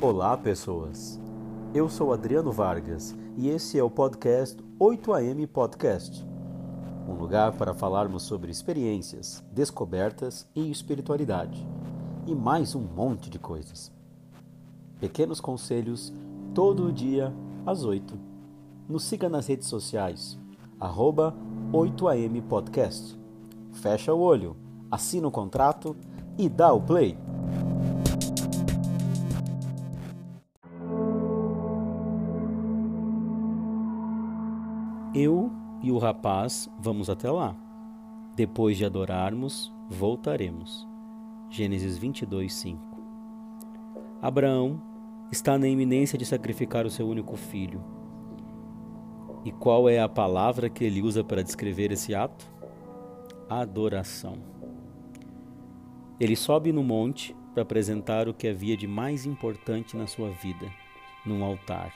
Olá, pessoas. Eu sou Adriano Vargas e esse é o podcast 8am Podcast. Um lugar para falarmos sobre experiências, descobertas e espiritualidade. E mais um monte de coisas. Pequenos conselhos todo dia às 8. Nos siga nas redes sociais, arroba 8am Podcast. Fecha o olho, assina o contrato e dá o play. Eu e o rapaz vamos até lá. Depois de adorarmos, voltaremos. Gênesis 22, 5. Abraão está na iminência de sacrificar o seu único filho. E qual é a palavra que ele usa para descrever esse ato? Adoração. Ele sobe no monte para apresentar o que havia de mais importante na sua vida, num altar,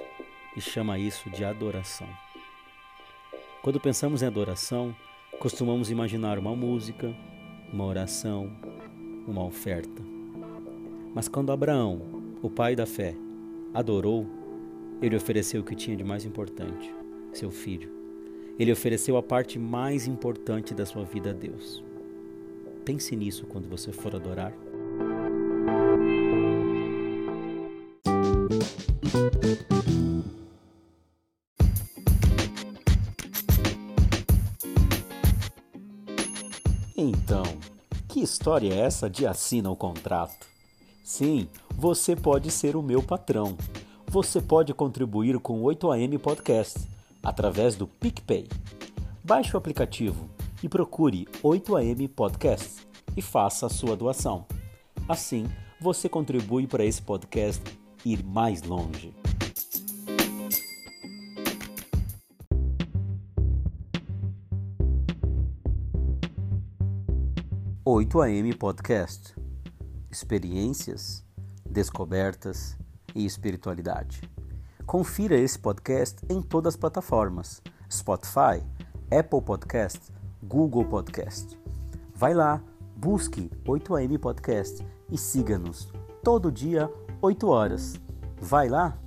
e chama isso de adoração. Quando pensamos em adoração, costumamos imaginar uma música, uma oração, uma oferta. Mas quando Abraão, o pai da fé, adorou, ele ofereceu o que tinha de mais importante, seu filho. Ele ofereceu a parte mais importante da sua vida a Deus. Pense nisso quando você for adorar. Então, que história é essa de assina o contrato? Sim, você pode ser o meu patrão. Você pode contribuir com o 8am Podcast através do PicPay. Baixe o aplicativo e procure 8am Podcast e faça a sua doação. Assim, você contribui para esse podcast ir mais longe. Oito AM Podcast experiências, descobertas e espiritualidade. Confira esse podcast em todas as plataformas: Spotify, Apple Podcast, Google Podcast. Vai lá, busque 8am Podcast e siga-nos todo dia 8 horas. Vai lá!